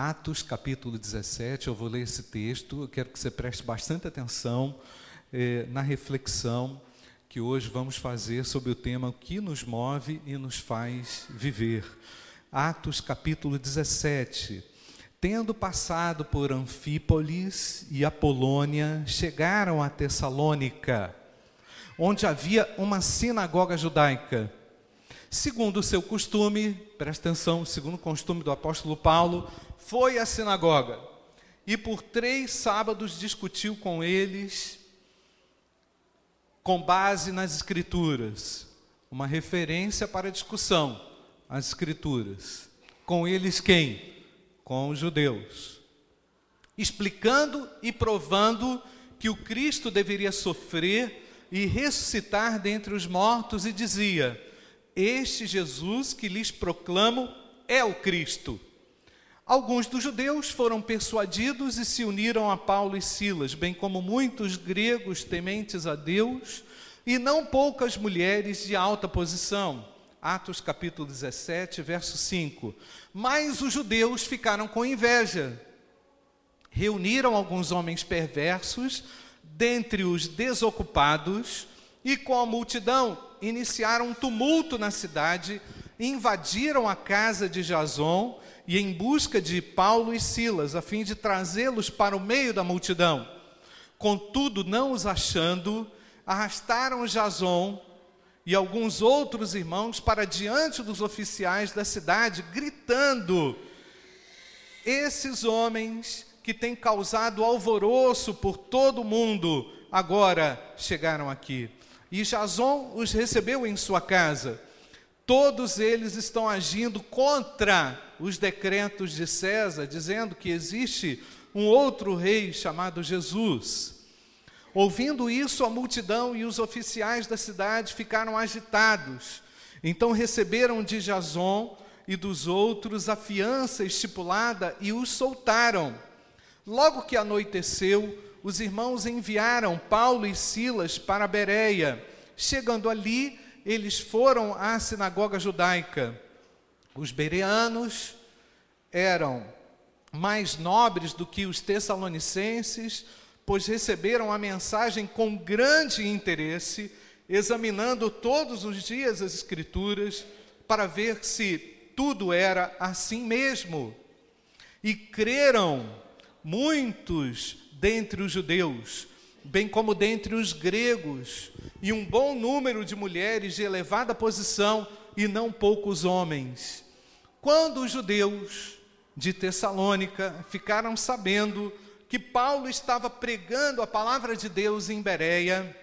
Atos capítulo 17, eu vou ler esse texto, eu quero que você preste bastante atenção eh, na reflexão que hoje vamos fazer sobre o tema o que nos move e nos faz viver. Atos capítulo 17. Tendo passado por Anfípolis e Apolônia, chegaram a Tessalônica, onde havia uma sinagoga judaica. Segundo o seu costume, presta atenção, segundo o costume do apóstolo Paulo, foi à sinagoga e por três sábados discutiu com eles, com base nas Escrituras, uma referência para discussão, as Escrituras. Com eles quem? Com os judeus. Explicando e provando que o Cristo deveria sofrer e ressuscitar dentre os mortos, e dizia: Este Jesus que lhes proclamo é o Cristo. Alguns dos judeus foram persuadidos e se uniram a Paulo e Silas, bem como muitos gregos tementes a Deus e não poucas mulheres de alta posição. Atos capítulo 17, verso 5. Mas os judeus ficaram com inveja. Reuniram alguns homens perversos dentre os desocupados e com a multidão iniciaram um tumulto na cidade, invadiram a casa de Jason e em busca de Paulo e Silas, a fim de trazê-los para o meio da multidão. Contudo, não os achando, arrastaram Jason e alguns outros irmãos para diante dos oficiais da cidade, gritando: Esses homens que têm causado alvoroço por todo o mundo, agora chegaram aqui. E Jason os recebeu em sua casa. Todos eles estão agindo contra os decretos de César, dizendo que existe um outro rei chamado Jesus. Ouvindo isso, a multidão e os oficiais da cidade ficaram agitados. Então receberam de Jason e dos outros a fiança estipulada e os soltaram. Logo que anoiteceu, os irmãos enviaram Paulo e Silas para Bereia. Chegando ali, eles foram à sinagoga judaica. Os bereanos eram mais nobres do que os tessalonicenses, pois receberam a mensagem com grande interesse, examinando todos os dias as Escrituras para ver se tudo era assim mesmo. E creram muitos dentre os judeus, bem como dentre os gregos, e um bom número de mulheres de elevada posição, e não poucos homens. Quando os judeus de Tessalônica ficaram sabendo que Paulo estava pregando a palavra de Deus em Bereia,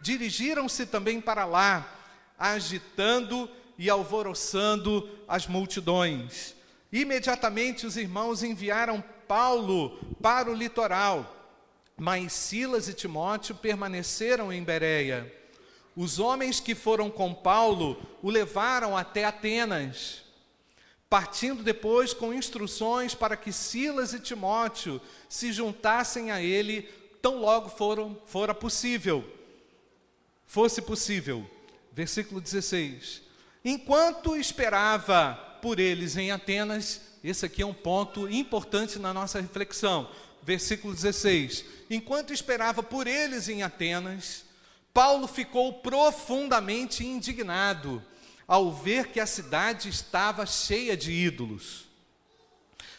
dirigiram-se também para lá, agitando e alvoroçando as multidões. Imediatamente os irmãos enviaram Paulo para o litoral mas Silas e Timóteo permaneceram em Bereia. Os homens que foram com Paulo o levaram até Atenas, partindo depois com instruções para que Silas e Timóteo se juntassem a ele tão logo foram, fora possível. Fosse possível. Versículo 16. Enquanto esperava por eles em Atenas, esse aqui é um ponto importante na nossa reflexão versículo 16: Enquanto esperava por eles em Atenas, Paulo ficou profundamente indignado ao ver que a cidade estava cheia de ídolos.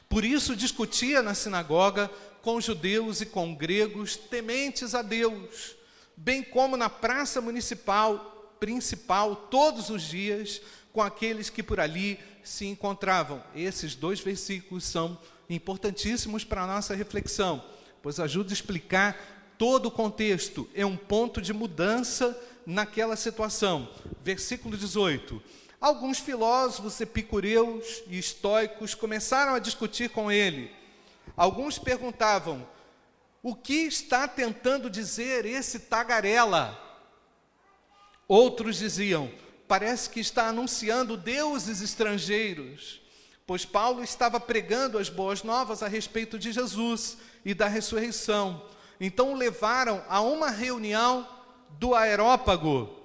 Por isso discutia na sinagoga com judeus e com gregos tementes a Deus, bem como na praça municipal principal todos os dias com aqueles que por ali se encontravam. Esses dois versículos são importantíssimos para a nossa reflexão, pois ajuda a explicar todo o contexto, é um ponto de mudança naquela situação. Versículo 18. Alguns filósofos epicureus e estoicos começaram a discutir com ele. Alguns perguntavam: o que está tentando dizer esse tagarela? Outros diziam: parece que está anunciando deuses estrangeiros pois Paulo estava pregando as boas novas a respeito de Jesus e da ressurreição. Então o levaram a uma reunião do Aerópago,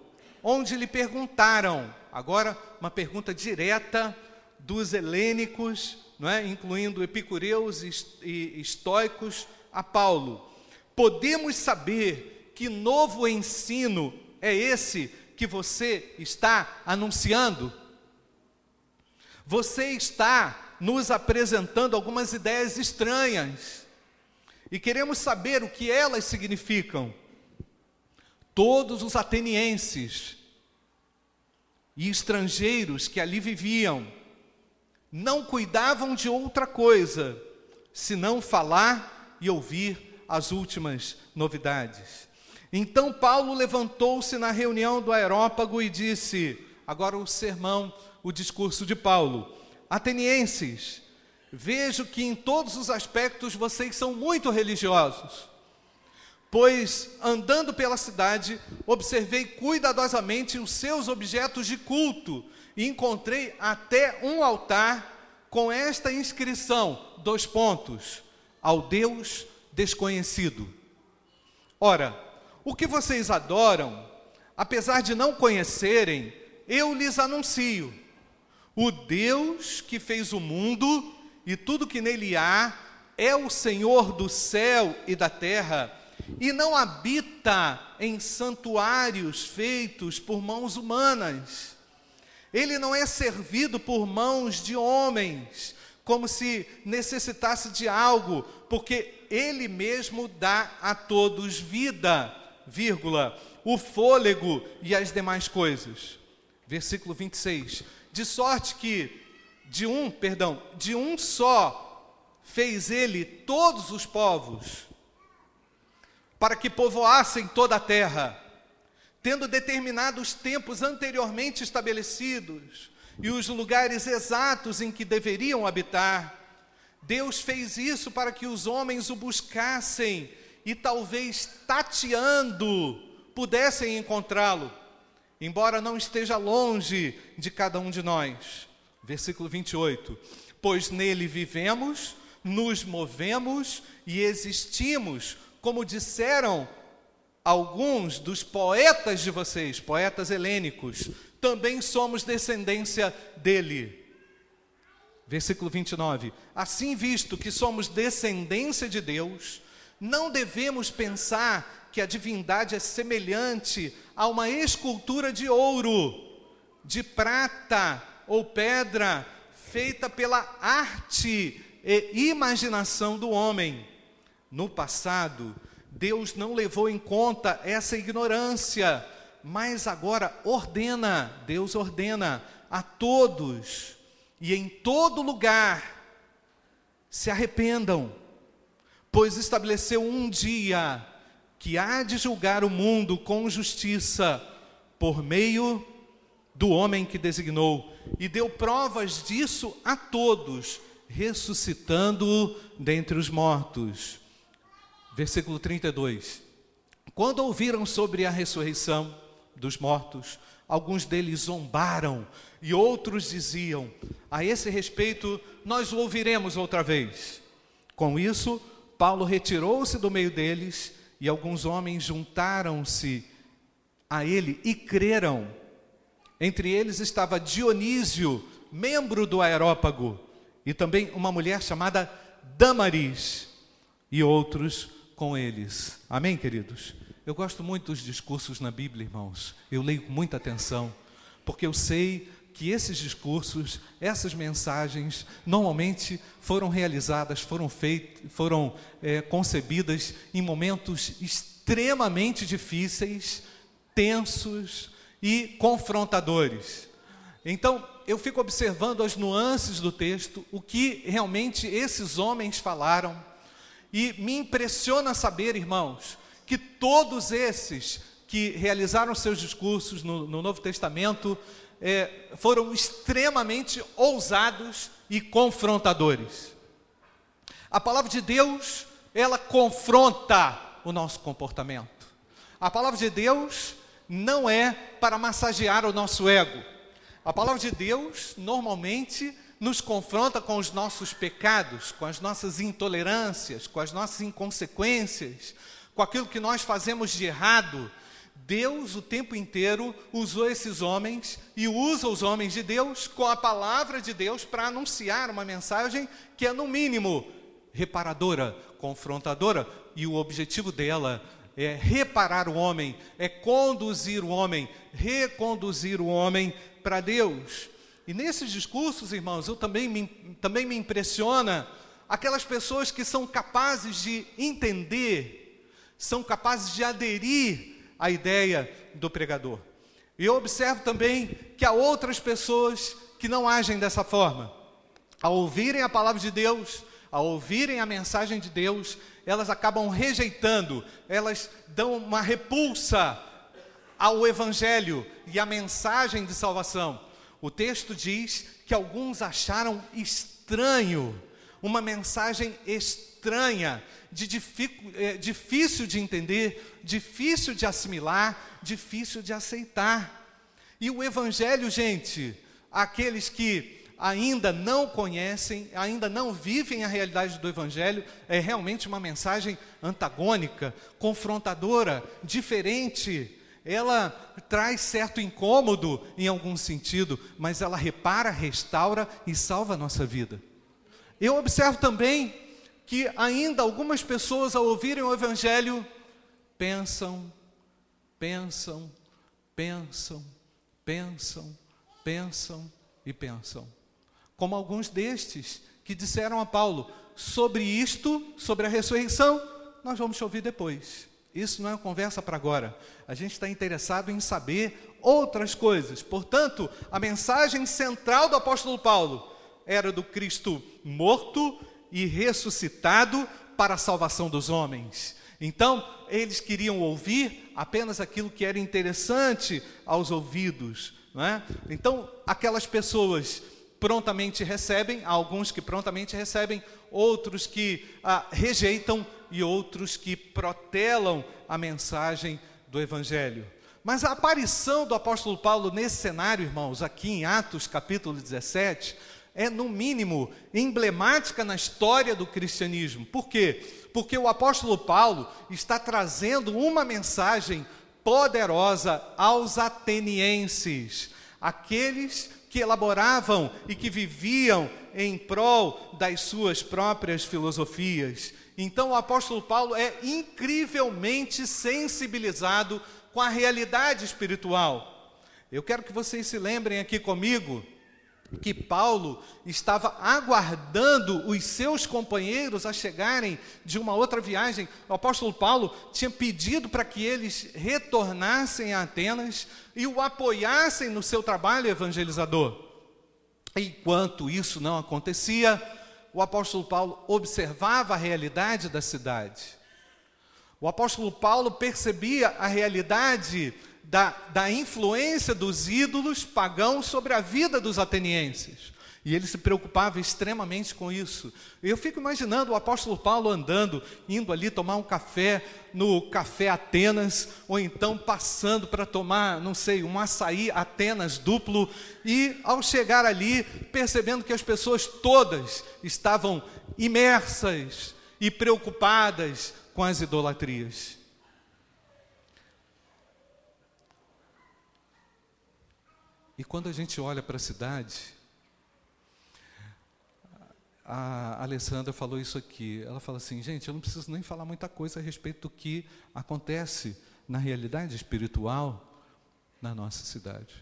onde lhe perguntaram, agora uma pergunta direta dos helênicos não é? incluindo epicureus e estoicos, a Paulo. Podemos saber que novo ensino é esse que você está anunciando? Você está nos apresentando algumas ideias estranhas e queremos saber o que elas significam. Todos os atenienses e estrangeiros que ali viviam não cuidavam de outra coisa senão falar e ouvir as últimas novidades. Então Paulo levantou-se na reunião do aerópago e disse: agora o sermão, o discurso de Paulo. Atenienses, vejo que em todos os aspectos vocês são muito religiosos. Pois, andando pela cidade, observei cuidadosamente os seus objetos de culto e encontrei até um altar com esta inscrição: dois pontos, ao Deus desconhecido. Ora, o que vocês adoram, apesar de não conhecerem, eu lhes anuncio. O Deus que fez o mundo e tudo que nele há é o Senhor do céu e da terra e não habita em santuários feitos por mãos humanas. Ele não é servido por mãos de homens, como se necessitasse de algo, porque ele mesmo dá a todos vida vírgula, o fôlego e as demais coisas. Versículo 26. De sorte que de um, perdão, de um só fez ele todos os povos, para que povoassem toda a terra, tendo determinado os tempos anteriormente estabelecidos e os lugares exatos em que deveriam habitar. Deus fez isso para que os homens o buscassem e talvez tateando pudessem encontrá-lo, embora não esteja longe de cada um de nós. Versículo 28. Pois nele vivemos, nos movemos e existimos, como disseram alguns dos poetas de vocês, poetas helênicos, também somos descendência dele. Versículo 29. Assim, visto que somos descendência de Deus, não devemos pensar que a divindade é semelhante a uma escultura de ouro, de prata ou pedra, feita pela arte e imaginação do homem. No passado, Deus não levou em conta essa ignorância, mas agora ordena, Deus ordena a todos e em todo lugar se arrependam pois estabeleceu um dia que há de julgar o mundo com justiça por meio do homem que designou, e deu provas disso a todos, ressuscitando-o dentre os mortos. Versículo 32. Quando ouviram sobre a ressurreição dos mortos, alguns deles zombaram e outros diziam: A esse respeito, nós o ouviremos outra vez. Com isso, Paulo retirou-se do meio deles e alguns homens juntaram-se a ele e creram. Entre eles estava Dionísio, membro do Aerópago, e também uma mulher chamada Damaris, e outros com eles. Amém, queridos? Eu gosto muito dos discursos na Bíblia, irmãos. Eu leio com muita atenção, porque eu sei que esses discursos, essas mensagens, normalmente foram realizadas, foram feitas, foram é, concebidas em momentos extremamente difíceis, tensos e confrontadores. Então, eu fico observando as nuances do texto, o que realmente esses homens falaram, e me impressiona saber, irmãos, que todos esses que realizaram seus discursos no, no Novo Testamento é, foram extremamente ousados e confrontadores. A palavra de Deus, ela confronta o nosso comportamento. A palavra de Deus não é para massagear o nosso ego. A palavra de Deus normalmente nos confronta com os nossos pecados, com as nossas intolerâncias, com as nossas inconsequências, com aquilo que nós fazemos de errado Deus o tempo inteiro usou esses homens e usa os homens de Deus com a palavra de Deus para anunciar uma mensagem que é, no mínimo, reparadora, confrontadora, e o objetivo dela é reparar o homem, é conduzir o homem, reconduzir o homem para Deus. E nesses discursos, irmãos, eu também me, também me impressiona aquelas pessoas que são capazes de entender, são capazes de aderir à ideia do pregador. E eu observo também que há outras pessoas que não agem dessa forma. Ao ouvirem a palavra de Deus, ao ouvirem a mensagem de Deus, elas acabam rejeitando, elas dão uma repulsa ao Evangelho e à mensagem de salvação. O texto diz que alguns acharam estranho, uma mensagem estranha, de é, difícil de entender, difícil de assimilar, difícil de aceitar. E o Evangelho, gente, aqueles que ainda não conhecem, ainda não vivem a realidade do Evangelho, é realmente uma mensagem antagônica, confrontadora, diferente. Ela traz certo incômodo em algum sentido, mas ela repara, restaura e salva a nossa vida. Eu observo também que ainda algumas pessoas, ao ouvirem o Evangelho, pensam, pensam, pensam, pensam, pensam e pensam como alguns destes que disseram a Paulo: sobre isto, sobre a ressurreição, nós vamos ouvir depois. Isso não é uma conversa para agora. A gente está interessado em saber outras coisas. Portanto, a mensagem central do apóstolo Paulo era do Cristo morto e ressuscitado para a salvação dos homens. Então, eles queriam ouvir apenas aquilo que era interessante aos ouvidos. É? Então, aquelas pessoas prontamente recebem, há alguns que prontamente recebem, outros que ah, rejeitam e outros que protelam a mensagem do Evangelho. Mas a aparição do apóstolo Paulo nesse cenário, irmãos, aqui em Atos capítulo 17, é no mínimo emblemática na história do cristianismo. Por quê? Porque o apóstolo Paulo está trazendo uma mensagem poderosa aos atenienses, aqueles que elaboravam e que viviam em prol das suas próprias filosofias. Então o apóstolo Paulo é incrivelmente sensibilizado com a realidade espiritual. Eu quero que vocês se lembrem aqui comigo que Paulo estava aguardando os seus companheiros a chegarem de uma outra viagem. O apóstolo Paulo tinha pedido para que eles retornassem a Atenas e o apoiassem no seu trabalho evangelizador. Enquanto isso não acontecia, o apóstolo Paulo observava a realidade da cidade. O apóstolo Paulo percebia a realidade da, da influência dos ídolos pagãos sobre a vida dos atenienses. E ele se preocupava extremamente com isso. Eu fico imaginando o apóstolo Paulo andando, indo ali tomar um café no Café Atenas, ou então passando para tomar, não sei, um açaí Atenas duplo, e ao chegar ali, percebendo que as pessoas todas estavam imersas e preocupadas com as idolatrias. E quando a gente olha para a cidade, a Alessandra falou isso aqui. Ela fala assim: gente, eu não preciso nem falar muita coisa a respeito do que acontece na realidade espiritual na nossa cidade.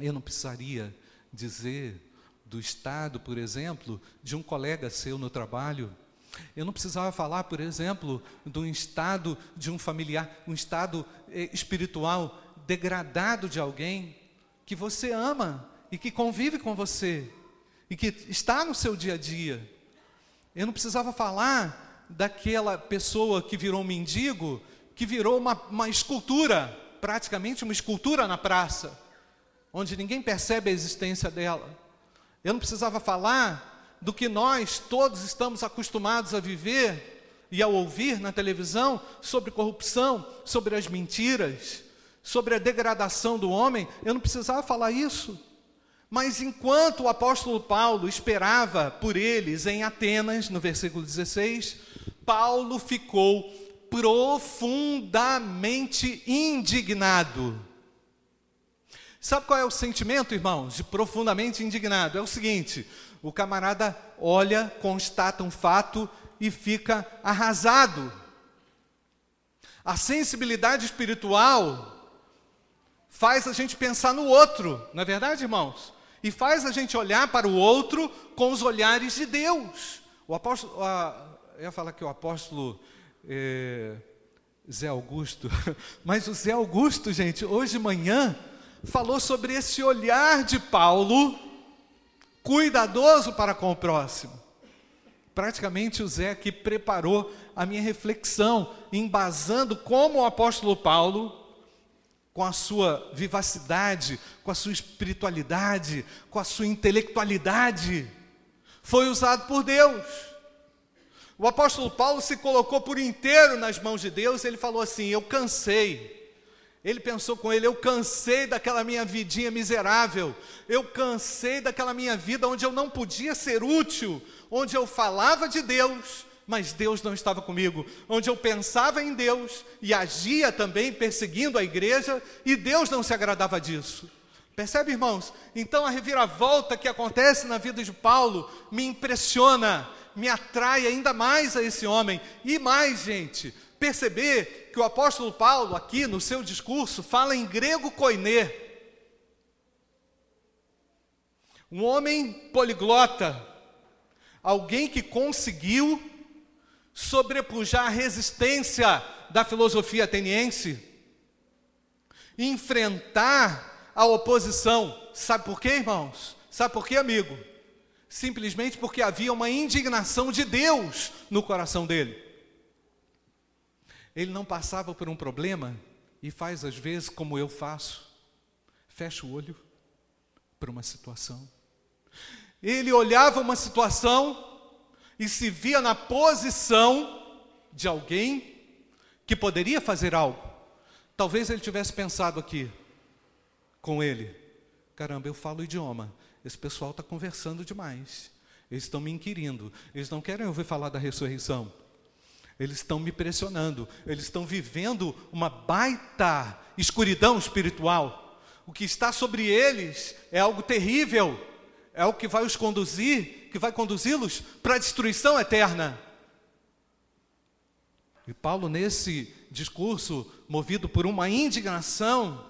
Eu não precisaria dizer do estado, por exemplo, de um colega seu no trabalho. Eu não precisava falar, por exemplo, do estado de um familiar, um estado eh, espiritual degradado de alguém que você ama e que convive com você e que está no seu dia a dia. Eu não precisava falar daquela pessoa que virou um mendigo, que virou uma, uma escultura, praticamente uma escultura na praça, onde ninguém percebe a existência dela. Eu não precisava falar do que nós todos estamos acostumados a viver e a ouvir na televisão sobre corrupção, sobre as mentiras, sobre a degradação do homem, eu não precisava falar isso. Mas enquanto o apóstolo Paulo esperava por eles em Atenas, no versículo 16, Paulo ficou profundamente indignado. Sabe qual é o sentimento, irmãos, de profundamente indignado? É o seguinte: o camarada olha, constata um fato e fica arrasado. A sensibilidade espiritual faz a gente pensar no outro, não é verdade, irmãos? E faz a gente olhar para o outro com os olhares de Deus. O apóstolo, a, eu ia falar que o apóstolo é, Zé Augusto, mas o Zé Augusto, gente, hoje de manhã, falou sobre esse olhar de Paulo, cuidadoso para com o próximo. Praticamente o Zé aqui preparou a minha reflexão, embasando como o apóstolo Paulo com a sua vivacidade, com a sua espiritualidade, com a sua intelectualidade, foi usado por Deus. O apóstolo Paulo se colocou por inteiro nas mãos de Deus, ele falou assim: Eu cansei. Ele pensou com ele: Eu cansei daquela minha vidinha miserável, eu cansei daquela minha vida onde eu não podia ser útil, onde eu falava de Deus, mas Deus não estava comigo, onde eu pensava em Deus e agia também perseguindo a igreja e Deus não se agradava disso. Percebe, irmãos? Então a reviravolta que acontece na vida de Paulo me impressiona, me atrai ainda mais a esse homem. E mais, gente, perceber que o apóstolo Paulo, aqui no seu discurso, fala em grego koiné. Um homem poliglota, alguém que conseguiu sobrepujar a resistência da filosofia ateniense, enfrentar a oposição. Sabe por quê, irmãos? Sabe por quê, amigo? Simplesmente porque havia uma indignação de Deus no coração dele. Ele não passava por um problema e faz às vezes como eu faço, fecha o olho para uma situação. Ele olhava uma situação e se via na posição de alguém que poderia fazer algo. Talvez ele tivesse pensado aqui com ele: caramba, eu falo idioma, esse pessoal está conversando demais, eles estão me inquirindo, eles não querem ouvir falar da ressurreição. Eles estão me pressionando, eles estão vivendo uma baita escuridão espiritual. O que está sobre eles é algo terrível, é o que vai os conduzir que vai conduzi-los para a destruição eterna. E Paulo, nesse discurso, movido por uma indignação,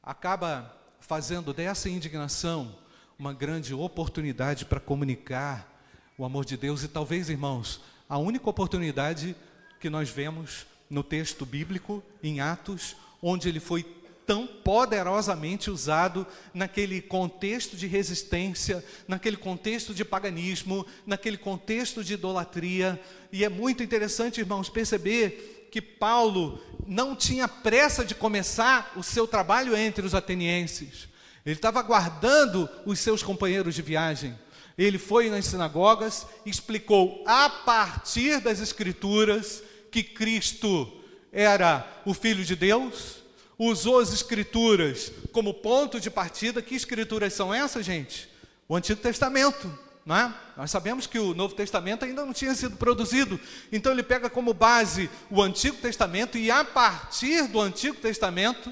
acaba fazendo dessa indignação uma grande oportunidade para comunicar o amor de Deus. E talvez, irmãos, a única oportunidade que nós vemos no texto bíblico, em Atos, onde ele foi tão poderosamente usado naquele contexto de resistência, naquele contexto de paganismo, naquele contexto de idolatria. E é muito interessante, irmãos, perceber que Paulo não tinha pressa de começar o seu trabalho entre os atenienses. Ele estava aguardando os seus companheiros de viagem. Ele foi nas sinagogas, explicou a partir das Escrituras que Cristo era o Filho de Deus, usou as Escrituras como ponto de partida. Que Escrituras são essas, gente? O Antigo Testamento. Não é? Nós sabemos que o Novo Testamento ainda não tinha sido produzido, então ele pega como base o Antigo Testamento e, a partir do Antigo Testamento,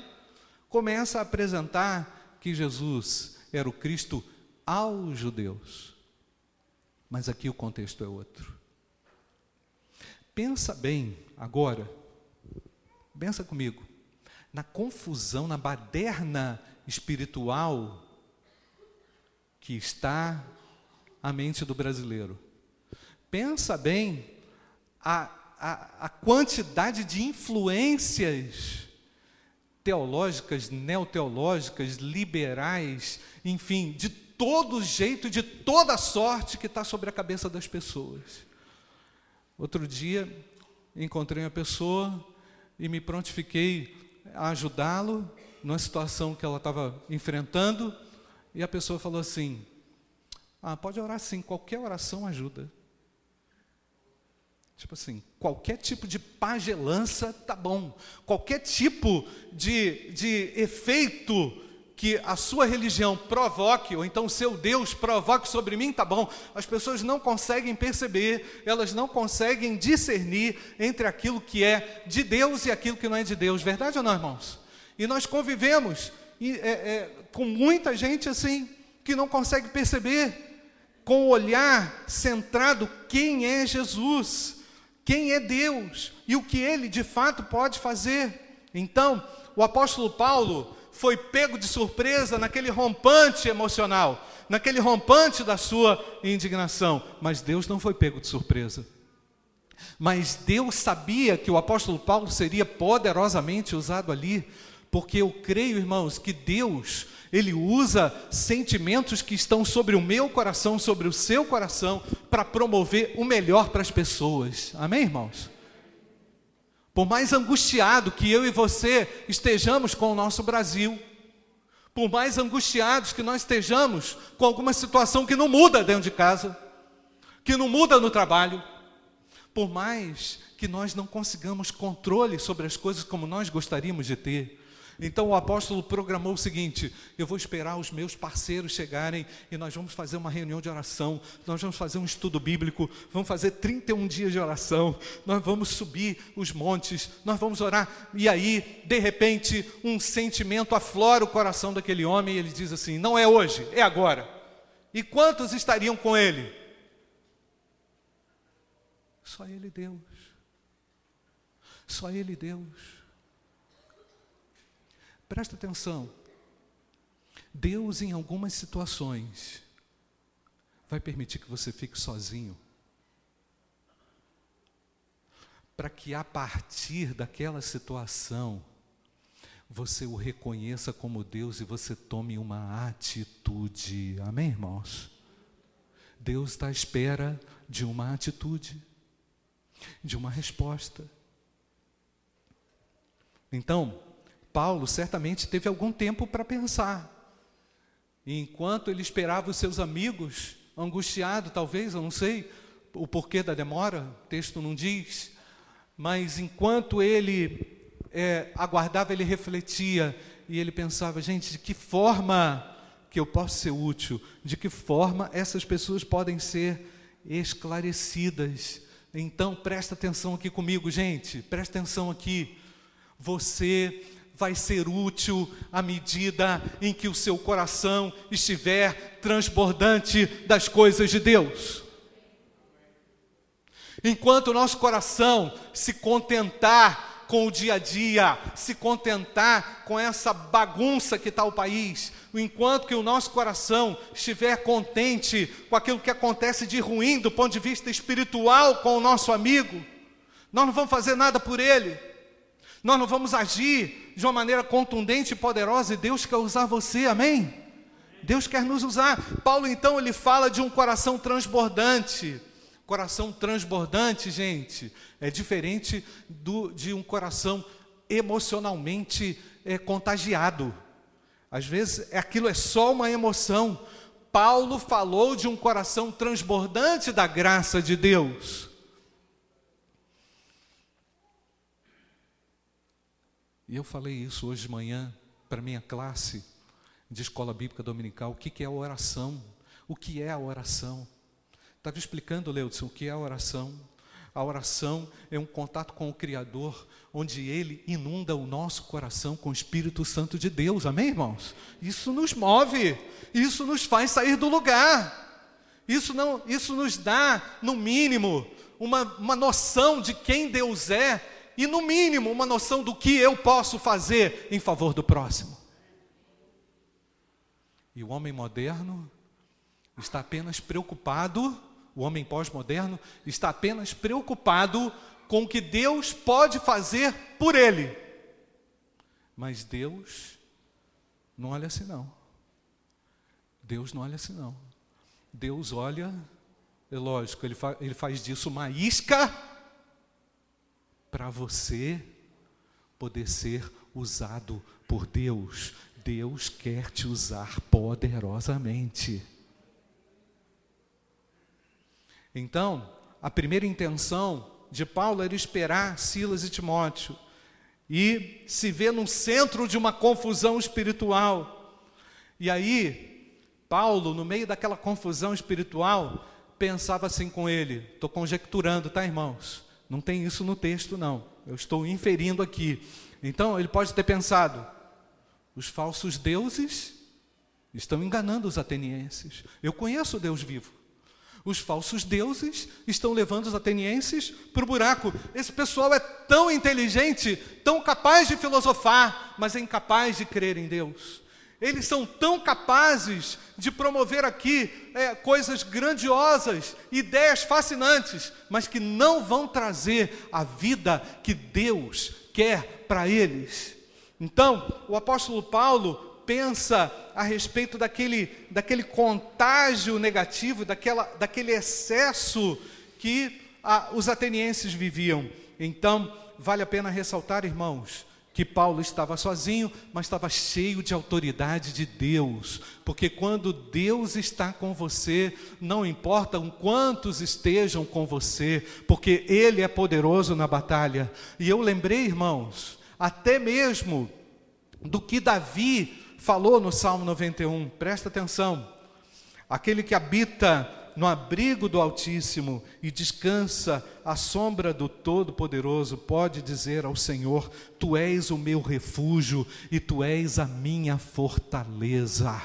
começa a apresentar que Jesus era o Cristo aos judeus. Mas aqui o contexto é outro. Pensa bem agora, pensa comigo na confusão, na baderna espiritual que está a mente do brasileiro. Pensa bem a, a, a quantidade de influências teológicas, neoteológicas, liberais, enfim, de todo jeito, de toda sorte que está sobre a cabeça das pessoas. Outro dia encontrei uma pessoa e me prontifiquei ajudá-lo numa situação que ela estava enfrentando, e a pessoa falou assim: Ah, pode orar sim, qualquer oração ajuda. Tipo assim, qualquer tipo de pagelança tá bom, qualquer tipo de, de efeito que a sua religião provoque, ou então o seu Deus provoque sobre mim, tá bom. As pessoas não conseguem perceber, elas não conseguem discernir entre aquilo que é de Deus e aquilo que não é de Deus. Verdade ou não, irmãos? E nós convivemos e, é, é, com muita gente assim, que não consegue perceber, com o olhar centrado, quem é Jesus, quem é Deus e o que ele de fato pode fazer. Então, o apóstolo Paulo foi pego de surpresa naquele rompante emocional, naquele rompante da sua indignação, mas Deus não foi pego de surpresa. Mas Deus sabia que o apóstolo Paulo seria poderosamente usado ali, porque eu creio, irmãos, que Deus, Ele usa sentimentos que estão sobre o meu coração, sobre o seu coração, para promover o melhor para as pessoas. Amém, irmãos? Por mais angustiado que eu e você estejamos com o nosso Brasil, por mais angustiados que nós estejamos com alguma situação que não muda dentro de casa, que não muda no trabalho, por mais que nós não consigamos controle sobre as coisas como nós gostaríamos de ter, então o apóstolo programou o seguinte: eu vou esperar os meus parceiros chegarem e nós vamos fazer uma reunião de oração, nós vamos fazer um estudo bíblico, vamos fazer 31 dias de oração, nós vamos subir os montes, nós vamos orar. E aí, de repente, um sentimento aflora o coração daquele homem e ele diz assim: não é hoje, é agora. E quantos estariam com ele? Só ele Deus. Só ele Deus. Presta atenção. Deus, em algumas situações, vai permitir que você fique sozinho. Para que a partir daquela situação, você o reconheça como Deus e você tome uma atitude. Amém, irmãos? Deus está à espera de uma atitude, de uma resposta. Então, Paulo certamente teve algum tempo para pensar. E enquanto ele esperava os seus amigos, angustiado talvez, eu não sei o porquê da demora, o texto não diz, mas enquanto ele é, aguardava, ele refletia e ele pensava: gente, de que forma que eu posso ser útil? De que forma essas pessoas podem ser esclarecidas? Então presta atenção aqui comigo, gente, presta atenção aqui. Você vai ser útil à medida em que o seu coração estiver transbordante das coisas de Deus. Enquanto o nosso coração se contentar com o dia a dia, se contentar com essa bagunça que está o país, enquanto que o nosso coração estiver contente com aquilo que acontece de ruim do ponto de vista espiritual com o nosso amigo, nós não vamos fazer nada por ele, nós não vamos agir de uma maneira contundente e poderosa, e Deus quer usar você, amém? Deus quer nos usar. Paulo então ele fala de um coração transbordante. Coração transbordante, gente, é diferente do, de um coração emocionalmente é, contagiado. Às vezes é, aquilo é só uma emoção. Paulo falou de um coração transbordante da graça de Deus. E eu falei isso hoje de manhã para minha classe de escola bíblica dominical. O que, que é a oração? O que é a oração? Estava explicando, Leudson, o que é a oração. A oração é um contato com o Criador, onde Ele inunda o nosso coração com o Espírito Santo de Deus. Amém, irmãos? Isso nos move, isso nos faz sair do lugar. Isso, não, isso nos dá, no mínimo, uma, uma noção de quem Deus é e, no mínimo, uma noção do que eu posso fazer em favor do próximo. E o homem moderno está apenas preocupado, o homem pós-moderno está apenas preocupado com o que Deus pode fazer por ele. Mas Deus não olha assim não. Deus não olha assim não. Deus olha, é lógico, ele, fa ele faz disso uma isca para você poder ser usado por Deus. Deus quer te usar poderosamente. Então, a primeira intenção de Paulo era esperar Silas e Timóteo e se ver no centro de uma confusão espiritual. E aí, Paulo, no meio daquela confusão espiritual, pensava assim com ele: estou conjecturando, tá, irmãos? Não tem isso no texto, não. Eu estou inferindo aqui. Então, ele pode ter pensado: os falsos deuses estão enganando os atenienses. Eu conheço o Deus vivo. Os falsos deuses estão levando os atenienses para o buraco. Esse pessoal é tão inteligente, tão capaz de filosofar, mas é incapaz de crer em Deus. Eles são tão capazes de promover aqui é, coisas grandiosas, ideias fascinantes, mas que não vão trazer a vida que Deus quer para eles. Então, o apóstolo Paulo pensa a respeito daquele, daquele contágio negativo, daquela, daquele excesso que a, os atenienses viviam. Então, vale a pena ressaltar, irmãos, que Paulo estava sozinho, mas estava cheio de autoridade de Deus, porque quando Deus está com você, não importa quantos estejam com você, porque Ele é poderoso na batalha. E eu lembrei, irmãos, até mesmo do que Davi falou no Salmo 91, presta atenção. Aquele que habita no abrigo do Altíssimo e descansa à sombra do Todo-Poderoso, pode dizer ao Senhor: Tu és o meu refúgio e tu és a minha fortaleza.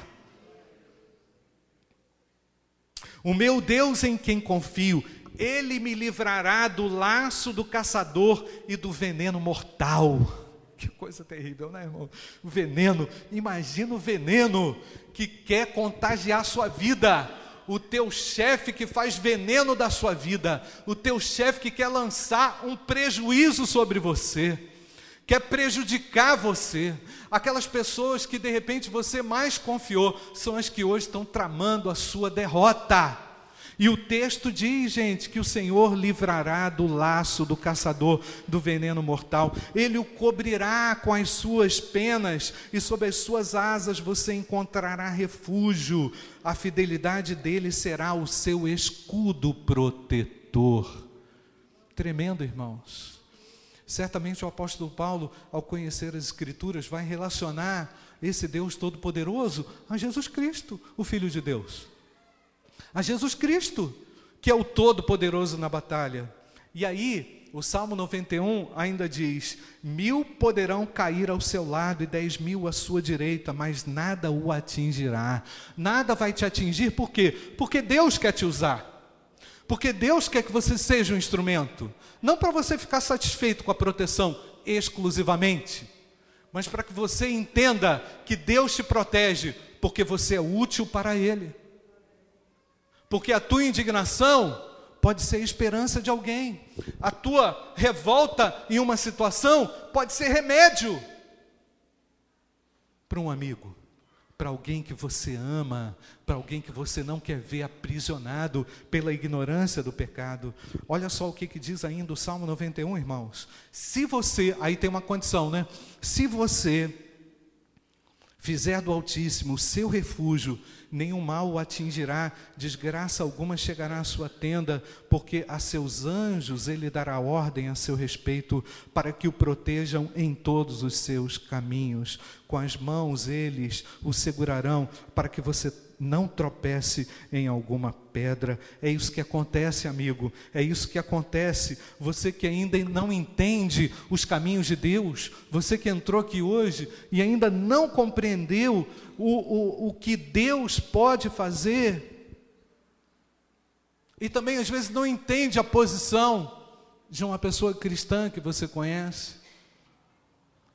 O meu Deus em quem confio, ele me livrará do laço do caçador e do veneno mortal. Que coisa terrível, né, irmão? O veneno, imagina o veneno que quer contagiar a sua vida o teu chefe que faz veneno da sua vida, o teu chefe que quer lançar um prejuízo sobre você, quer prejudicar você. Aquelas pessoas que de repente você mais confiou são as que hoje estão tramando a sua derrota. E o texto diz, gente, que o Senhor livrará do laço do caçador do veneno mortal, ele o cobrirá com as suas penas, e sob as suas asas você encontrará refúgio. A fidelidade dele será o seu escudo protetor. Tremendo, irmãos. Certamente o apóstolo Paulo, ao conhecer as Escrituras, vai relacionar esse Deus Todo-Poderoso a Jesus Cristo, o Filho de Deus a Jesus Cristo, que é o Todo-Poderoso na batalha. E aí, o Salmo 91 ainda diz: Mil poderão cair ao seu lado e dez mil à sua direita, mas nada o atingirá. Nada vai te atingir, por quê? Porque Deus quer te usar. Porque Deus quer que você seja um instrumento. Não para você ficar satisfeito com a proteção exclusivamente, mas para que você entenda que Deus te protege, porque você é útil para Ele. Porque a tua indignação pode ser esperança de alguém. A tua revolta em uma situação pode ser remédio para um amigo, para alguém que você ama, para alguém que você não quer ver aprisionado pela ignorância do pecado. Olha só o que, que diz ainda o Salmo 91, irmãos. Se você, aí tem uma condição, né? Se você fizer do Altíssimo o seu refúgio, nenhum mal o atingirá, desgraça alguma chegará à sua tenda, porque a seus anjos ele dará ordem a seu respeito, para que o protejam em todos os seus caminhos. Com as mãos eles o segurarão, para que você não tropece em alguma pedra. É isso que acontece, amigo. É isso que acontece. Você que ainda não entende os caminhos de Deus, você que entrou aqui hoje e ainda não compreendeu o, o, o que Deus pode fazer, e também às vezes não entende a posição de uma pessoa cristã que você conhece.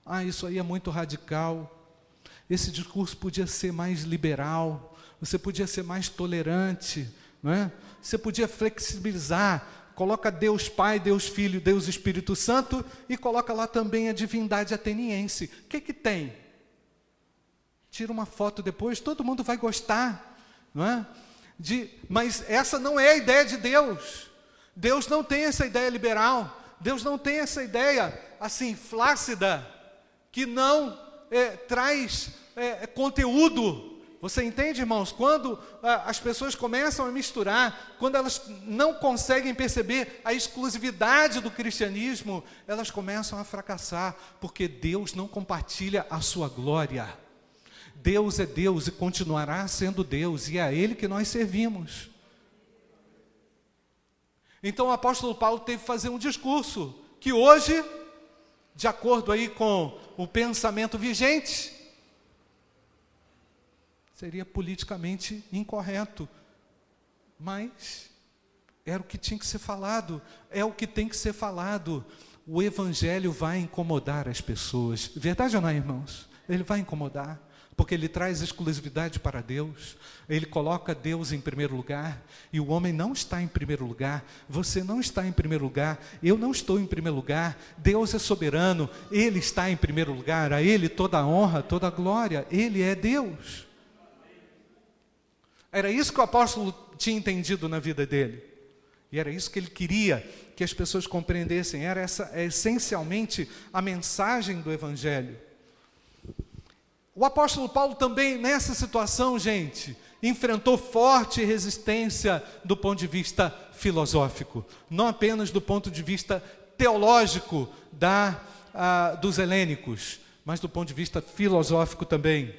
Ah, isso aí é muito radical. Esse discurso podia ser mais liberal você podia ser mais tolerante, não é? Você podia flexibilizar, coloca Deus Pai, Deus Filho, Deus Espírito Santo e coloca lá também a divindade ateniense. O que que tem? Tira uma foto depois, todo mundo vai gostar, não é? De, mas essa não é a ideia de Deus. Deus não tem essa ideia liberal. Deus não tem essa ideia assim flácida que não é, traz é, conteúdo você entende, irmãos? Quando ah, as pessoas começam a misturar, quando elas não conseguem perceber a exclusividade do cristianismo, elas começam a fracassar, porque Deus não compartilha a sua glória. Deus é Deus e continuará sendo Deus, e é a Ele que nós servimos. Então o apóstolo Paulo teve que fazer um discurso que hoje, de acordo aí com o pensamento vigente, seria politicamente incorreto, mas era o que tinha que ser falado, é o que tem que ser falado. O evangelho vai incomodar as pessoas. Verdade ou não, irmãos? Ele vai incomodar porque ele traz exclusividade para Deus, ele coloca Deus em primeiro lugar, e o homem não está em primeiro lugar, você não está em primeiro lugar, eu não estou em primeiro lugar, Deus é soberano, ele está em primeiro lugar, a ele toda a honra, toda a glória, ele é Deus. Era isso que o apóstolo tinha entendido na vida dele. E era isso que ele queria que as pessoas compreendessem, era essa é essencialmente a mensagem do evangelho. O apóstolo Paulo também, nessa situação, gente, enfrentou forte resistência do ponto de vista filosófico, não apenas do ponto de vista teológico da, ah, dos helênicos, mas do ponto de vista filosófico também.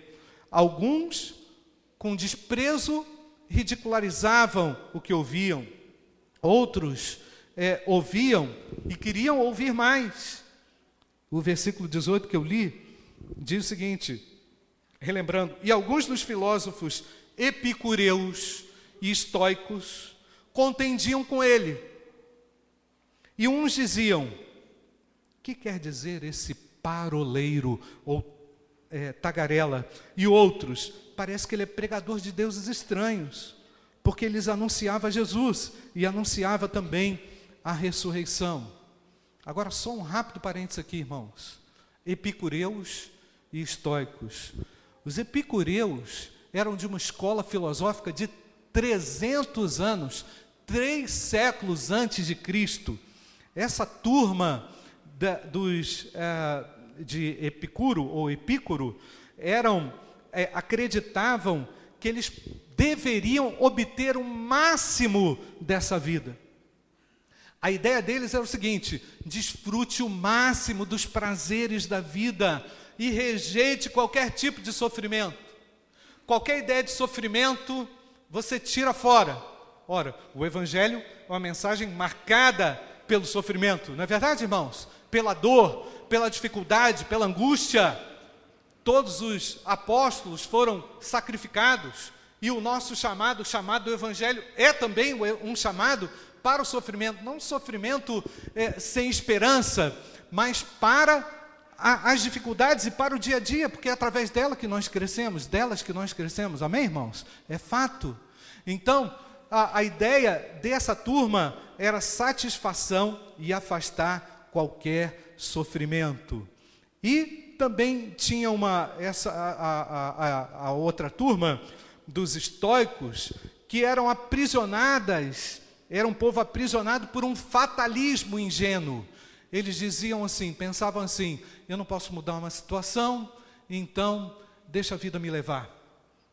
Alguns, com desprezo, ridicularizavam o que ouviam, outros é, ouviam e queriam ouvir mais. O versículo 18 que eu li diz o seguinte: relembrando, e alguns dos filósofos epicureus e estoicos contendiam com ele. E uns diziam: o que quer dizer esse paroleiro ou é, tagarela? E outros, parece que ele é pregador de deuses estranhos, porque eles anunciava Jesus e anunciava também a ressurreição. Agora, só um rápido parênteses aqui, irmãos. Epicureus e estoicos os epicureus eram de uma escola filosófica de 300 anos, três séculos antes de Cristo. Essa turma da, dos, é, de Epicuro ou Epícoro eram, é, acreditavam que eles deveriam obter o máximo dessa vida. A ideia deles era o seguinte: desfrute o máximo dos prazeres da vida, e rejeite qualquer tipo de sofrimento. Qualquer ideia de sofrimento, você tira fora. Ora, o Evangelho é uma mensagem marcada pelo sofrimento, não é verdade, irmãos? Pela dor, pela dificuldade, pela angústia. Todos os apóstolos foram sacrificados, e o nosso chamado, o chamado do Evangelho, é também um chamado para o sofrimento, não sofrimento é, sem esperança, mas para as dificuldades e para o dia a dia, porque é através dela que nós crescemos, delas que nós crescemos, amém, irmãos? É fato. Então, a, a ideia dessa turma era satisfação e afastar qualquer sofrimento. E também tinha uma, essa, a, a, a outra turma dos estoicos, que eram aprisionadas, era um povo aprisionado por um fatalismo ingênuo. Eles diziam assim, pensavam assim: eu não posso mudar uma situação, então deixa a vida me levar,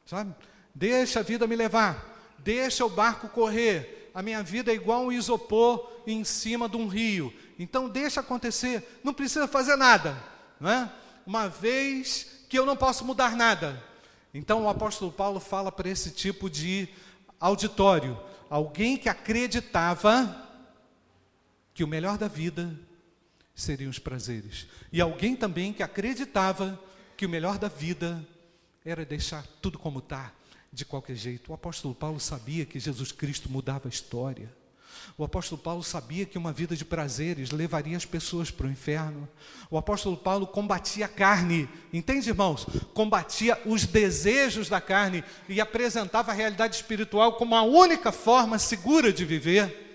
sabe? Deixa a vida me levar, deixa o barco correr. A minha vida é igual um isopor em cima de um rio, então deixa acontecer, não precisa fazer nada, não é? Uma vez que eu não posso mudar nada. Então o apóstolo Paulo fala para esse tipo de auditório, alguém que acreditava que o melhor da vida seriam os prazeres. E alguém também que acreditava que o melhor da vida era deixar tudo como está, de qualquer jeito. O apóstolo Paulo sabia que Jesus Cristo mudava a história. O apóstolo Paulo sabia que uma vida de prazeres levaria as pessoas para o inferno. O apóstolo Paulo combatia a carne, entende, irmãos? Combatia os desejos da carne e apresentava a realidade espiritual como a única forma segura de viver.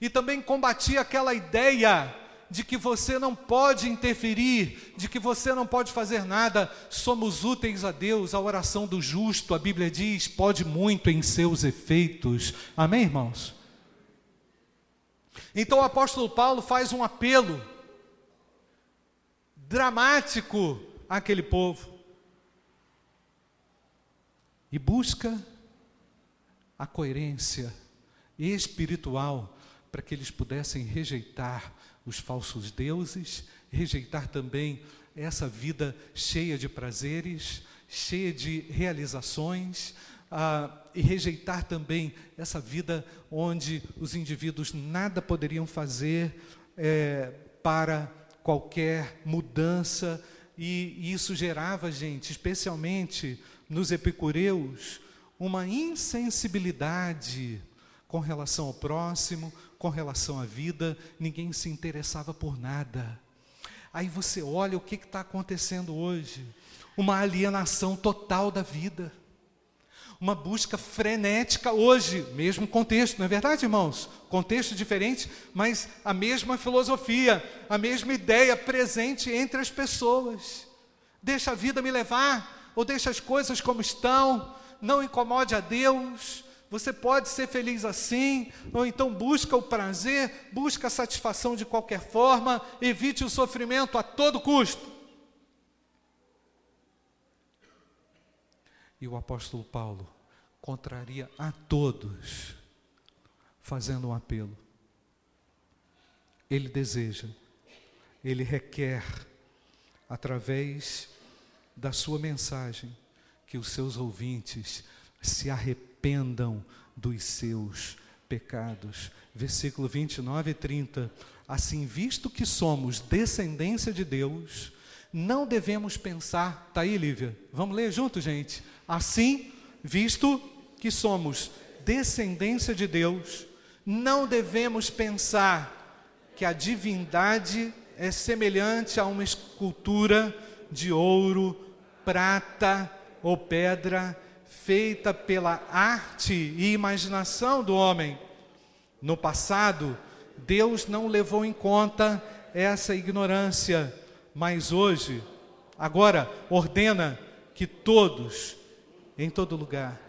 E também combatia aquela ideia de que você não pode interferir, de que você não pode fazer nada, somos úteis a Deus, a oração do justo, a Bíblia diz, pode muito em seus efeitos. Amém, irmãos? Então o apóstolo Paulo faz um apelo dramático àquele povo e busca a coerência espiritual para que eles pudessem rejeitar os falsos deuses, rejeitar também essa vida cheia de prazeres, cheia de realizações, ah, e rejeitar também essa vida onde os indivíduos nada poderiam fazer é, para qualquer mudança, e isso gerava, gente, especialmente nos epicureus, uma insensibilidade com relação ao próximo, com relação à vida, ninguém se interessava por nada. Aí você olha o que está acontecendo hoje: uma alienação total da vida, uma busca frenética hoje, mesmo contexto, não é verdade, irmãos? Contexto diferente, mas a mesma filosofia, a mesma ideia presente entre as pessoas. Deixa a vida me levar, ou deixa as coisas como estão, não incomode a Deus. Você pode ser feliz assim, ou então busca o prazer, busca a satisfação de qualquer forma, evite o sofrimento a todo custo. E o apóstolo Paulo contraria a todos, fazendo um apelo. Ele deseja, ele requer, através da sua mensagem, que os seus ouvintes se arrependam dos seus pecados. Versículo 29 e 30. Assim, visto que somos descendência de Deus, não devemos pensar. Está aí, Lívia? Vamos ler junto, gente. Assim, visto que somos descendência de Deus, não devemos pensar que a divindade é semelhante a uma escultura de ouro, prata ou pedra feita pela arte e imaginação do homem. No passado, Deus não levou em conta essa ignorância, mas hoje, agora, ordena que todos, em todo lugar,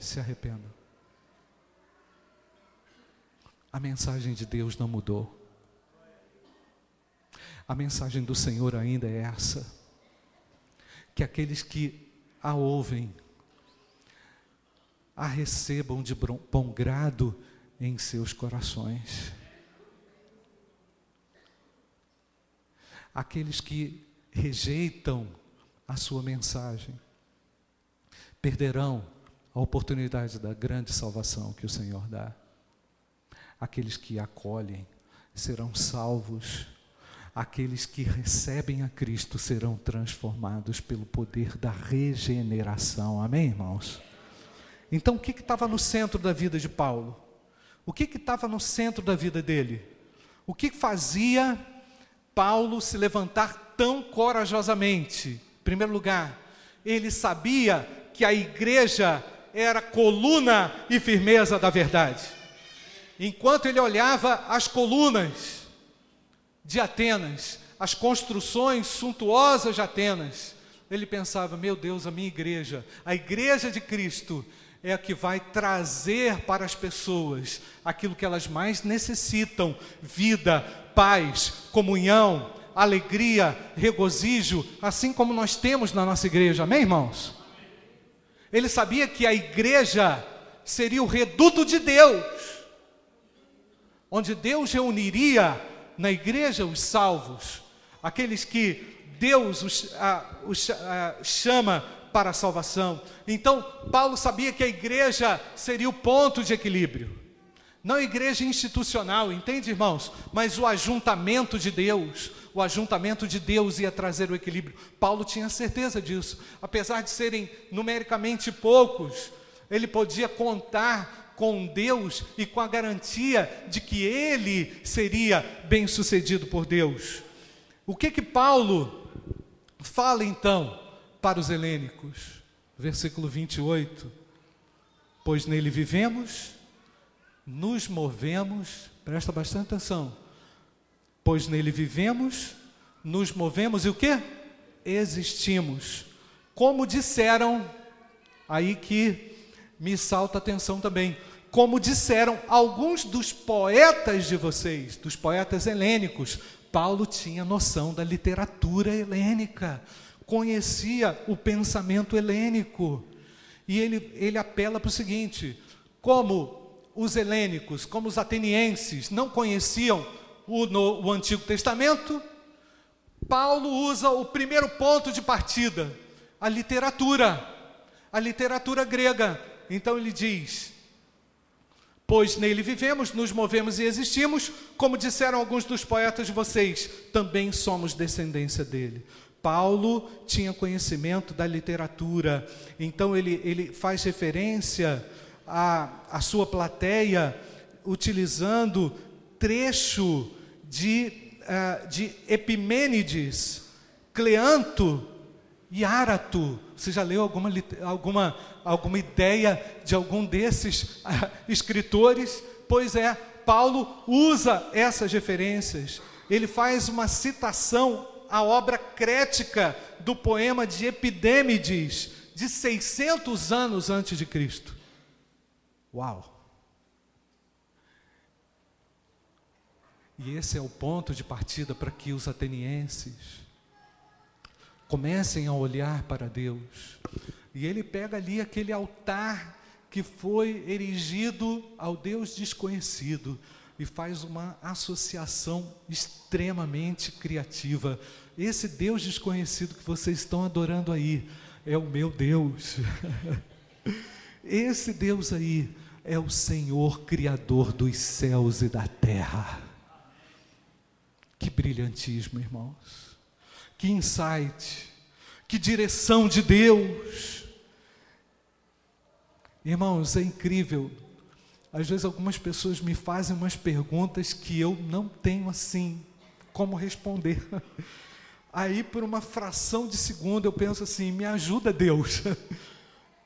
se arrependam. A mensagem de Deus não mudou. A mensagem do Senhor ainda é essa: que aqueles que a ouvem, a recebam de bom grado em seus corações. Aqueles que rejeitam a sua mensagem perderão a oportunidade da grande salvação que o Senhor dá. Aqueles que acolhem serão salvos aqueles que recebem a Cristo serão transformados pelo poder da regeneração. Amém, irmãos? Então, o que estava no centro da vida de Paulo? O que estava no centro da vida dele? O que fazia Paulo se levantar tão corajosamente? Em primeiro lugar, ele sabia que a igreja era coluna e firmeza da verdade. Enquanto ele olhava as colunas, de Atenas, as construções suntuosas de Atenas, ele pensava: meu Deus, a minha igreja, a igreja de Cristo, é a que vai trazer para as pessoas aquilo que elas mais necessitam: vida, paz, comunhão, alegria, regozijo, assim como nós temos na nossa igreja. Amém, irmãos? Ele sabia que a igreja seria o reduto de Deus, onde Deus reuniria na igreja os salvos, aqueles que Deus os, os chama para a salvação. Então, Paulo sabia que a igreja seria o ponto de equilíbrio. Não igreja institucional, entende, irmãos? Mas o ajuntamento de Deus. O ajuntamento de Deus ia trazer o equilíbrio. Paulo tinha certeza disso. Apesar de serem numericamente poucos, ele podia contar com Deus e com a garantia de que ele seria bem sucedido por Deus. O que que Paulo fala então para os helênicos? Versículo 28. Pois nele vivemos, nos movemos, presta bastante atenção. Pois nele vivemos, nos movemos e o que? Existimos. Como disseram, aí que me salta a atenção também como disseram alguns dos poetas de vocês, dos poetas helênicos, Paulo tinha noção da literatura helênica, conhecia o pensamento helênico. E ele, ele apela para o seguinte: como os helênicos, como os atenienses não conheciam o, no, o Antigo Testamento, Paulo usa o primeiro ponto de partida, a literatura, a literatura grega. Então ele diz: Pois nele vivemos, nos movemos e existimos, como disseram alguns dos poetas de vocês, também somos descendência dele. Paulo tinha conhecimento da literatura, então ele, ele faz referência à, à sua plateia utilizando trecho de, uh, de Epimênides, Cleanto e Árato. Você já leu alguma, alguma, alguma ideia de algum desses uh, escritores? Pois é, Paulo usa essas referências. Ele faz uma citação à obra crética do poema de Epidêmides, de 600 anos antes de Cristo. Uau! E esse é o ponto de partida para que os atenienses comecem a olhar para Deus. E ele pega ali aquele altar que foi erigido ao Deus desconhecido e faz uma associação extremamente criativa. Esse Deus desconhecido que vocês estão adorando aí é o meu Deus. Esse Deus aí é o Senhor Criador dos céus e da terra. Que brilhantismo, irmãos. Que insight. Que direção de Deus. Irmãos, é incrível. Às vezes algumas pessoas me fazem umas perguntas que eu não tenho assim como responder. Aí, por uma fração de segundo, eu penso assim: me ajuda, Deus.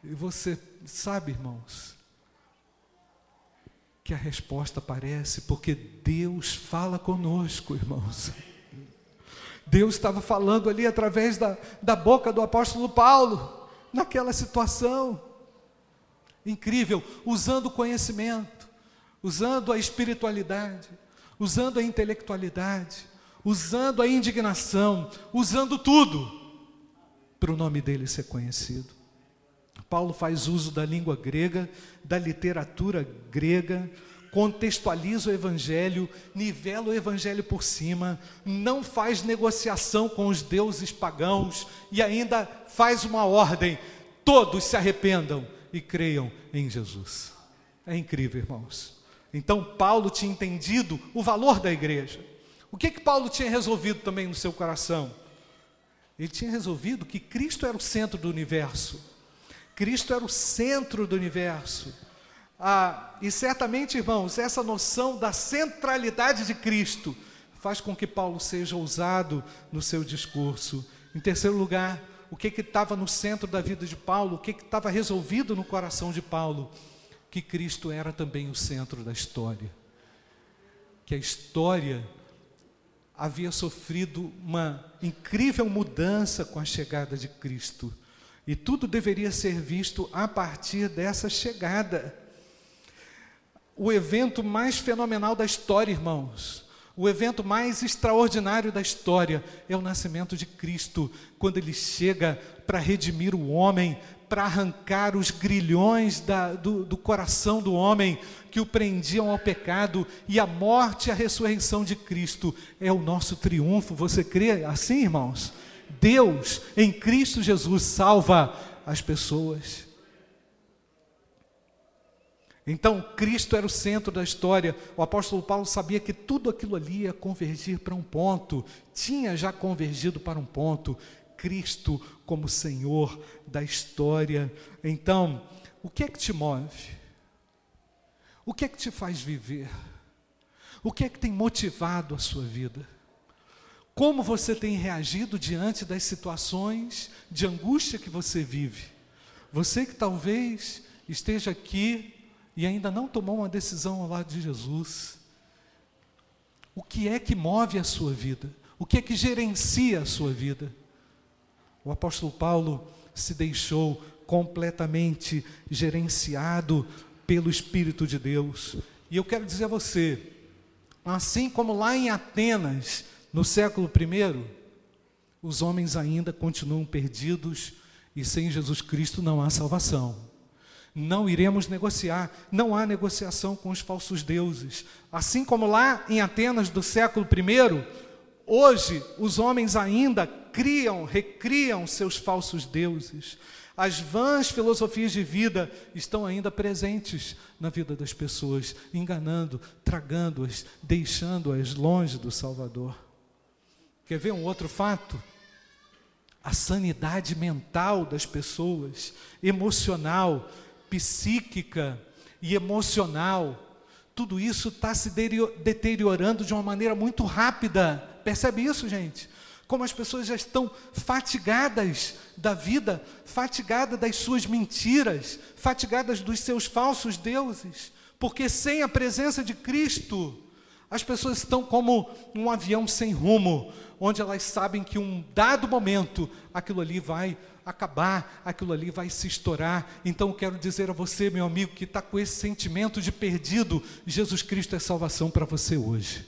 E você sabe, irmãos, que a resposta aparece porque Deus fala conosco, irmãos. Deus estava falando ali através da, da boca do apóstolo Paulo, naquela situação. Incrível, usando o conhecimento, usando a espiritualidade, usando a intelectualidade, usando a indignação, usando tudo para o nome dele ser conhecido. Paulo faz uso da língua grega, da literatura grega, contextualiza o evangelho, nivela o evangelho por cima, não faz negociação com os deuses pagãos e ainda faz uma ordem: todos se arrependam e creiam em Jesus. É incrível, irmãos. Então, Paulo tinha entendido o valor da igreja. O que que Paulo tinha resolvido também no seu coração? Ele tinha resolvido que Cristo era o centro do universo Cristo era o centro do universo. Ah, e certamente, irmãos, essa noção da centralidade de Cristo faz com que Paulo seja ousado no seu discurso. Em terceiro lugar, o que estava no centro da vida de Paulo, o que estava resolvido no coração de Paulo? Que Cristo era também o centro da história. Que a história havia sofrido uma incrível mudança com a chegada de Cristo. E tudo deveria ser visto a partir dessa chegada. O evento mais fenomenal da história, irmãos, o evento mais extraordinário da história é o nascimento de Cristo, quando ele chega para redimir o homem, para arrancar os grilhões da, do, do coração do homem que o prendiam ao pecado, e a morte e a ressurreição de Cristo é o nosso triunfo. Você crê assim, irmãos? Deus em Cristo Jesus salva as pessoas. Então, Cristo era o centro da história. O apóstolo Paulo sabia que tudo aquilo ali ia convergir para um ponto, tinha já convergido para um ponto. Cristo como Senhor da história. Então, o que é que te move? O que é que te faz viver? O que é que tem motivado a sua vida? Como você tem reagido diante das situações de angústia que você vive? Você que talvez esteja aqui e ainda não tomou uma decisão ao lado de Jesus. O que é que move a sua vida? O que é que gerencia a sua vida? O apóstolo Paulo se deixou completamente gerenciado pelo Espírito de Deus. E eu quero dizer a você, assim como lá em Atenas, no século I, os homens ainda continuam perdidos e sem Jesus Cristo não há salvação. Não iremos negociar, não há negociação com os falsos deuses. Assim como lá em Atenas do século I, Hoje, os homens ainda criam, recriam seus falsos deuses. As vãs filosofias de vida estão ainda presentes na vida das pessoas, enganando, tragando-as, deixando-as longe do Salvador. Quer ver um outro fato? A sanidade mental das pessoas, emocional, psíquica e emocional, tudo isso está se deteriorando de uma maneira muito rápida. Percebe isso, gente? Como as pessoas já estão fatigadas da vida, fatigadas das suas mentiras, fatigadas dos seus falsos deuses, porque sem a presença de Cristo, as pessoas estão como um avião sem rumo, onde elas sabem que um dado momento aquilo ali vai acabar, aquilo ali vai se estourar. Então eu quero dizer a você, meu amigo, que está com esse sentimento de perdido, Jesus Cristo é salvação para você hoje.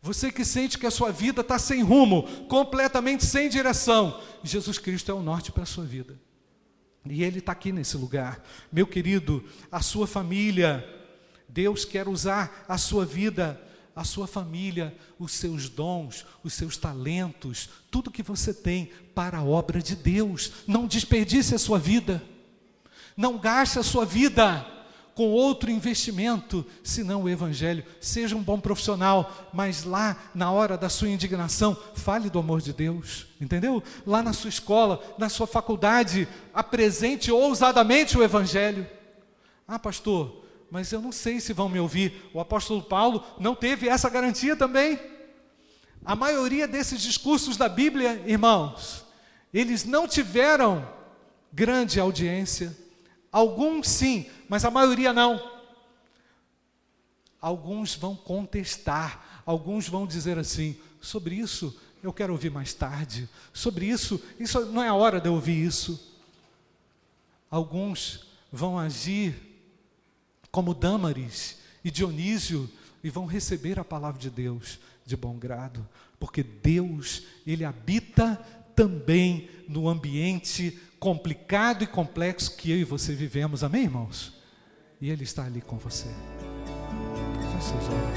Você que sente que a sua vida está sem rumo, completamente sem direção, Jesus Cristo é o norte para a sua vida. E Ele está aqui nesse lugar. Meu querido, a sua família, Deus quer usar a sua vida a sua família, os seus dons, os seus talentos, tudo que você tem para a obra de Deus. Não desperdice a sua vida. Não gaste a sua vida com outro investimento, senão o evangelho. Seja um bom profissional, mas lá na hora da sua indignação, fale do amor de Deus, entendeu? Lá na sua escola, na sua faculdade, apresente ousadamente o evangelho. Ah, pastor, mas eu não sei se vão me ouvir. O apóstolo Paulo não teve essa garantia também. A maioria desses discursos da Bíblia, irmãos, eles não tiveram grande audiência. Alguns sim, mas a maioria não. Alguns vão contestar, alguns vão dizer assim: sobre isso eu quero ouvir mais tarde, sobre isso, isso não é a hora de eu ouvir isso. Alguns vão agir como Dâmaris e Dionísio, e vão receber a palavra de Deus de bom grado, porque Deus, Ele habita também no ambiente complicado e complexo que eu e você vivemos, amém, irmãos? E Ele está ali com você. Seus olhos.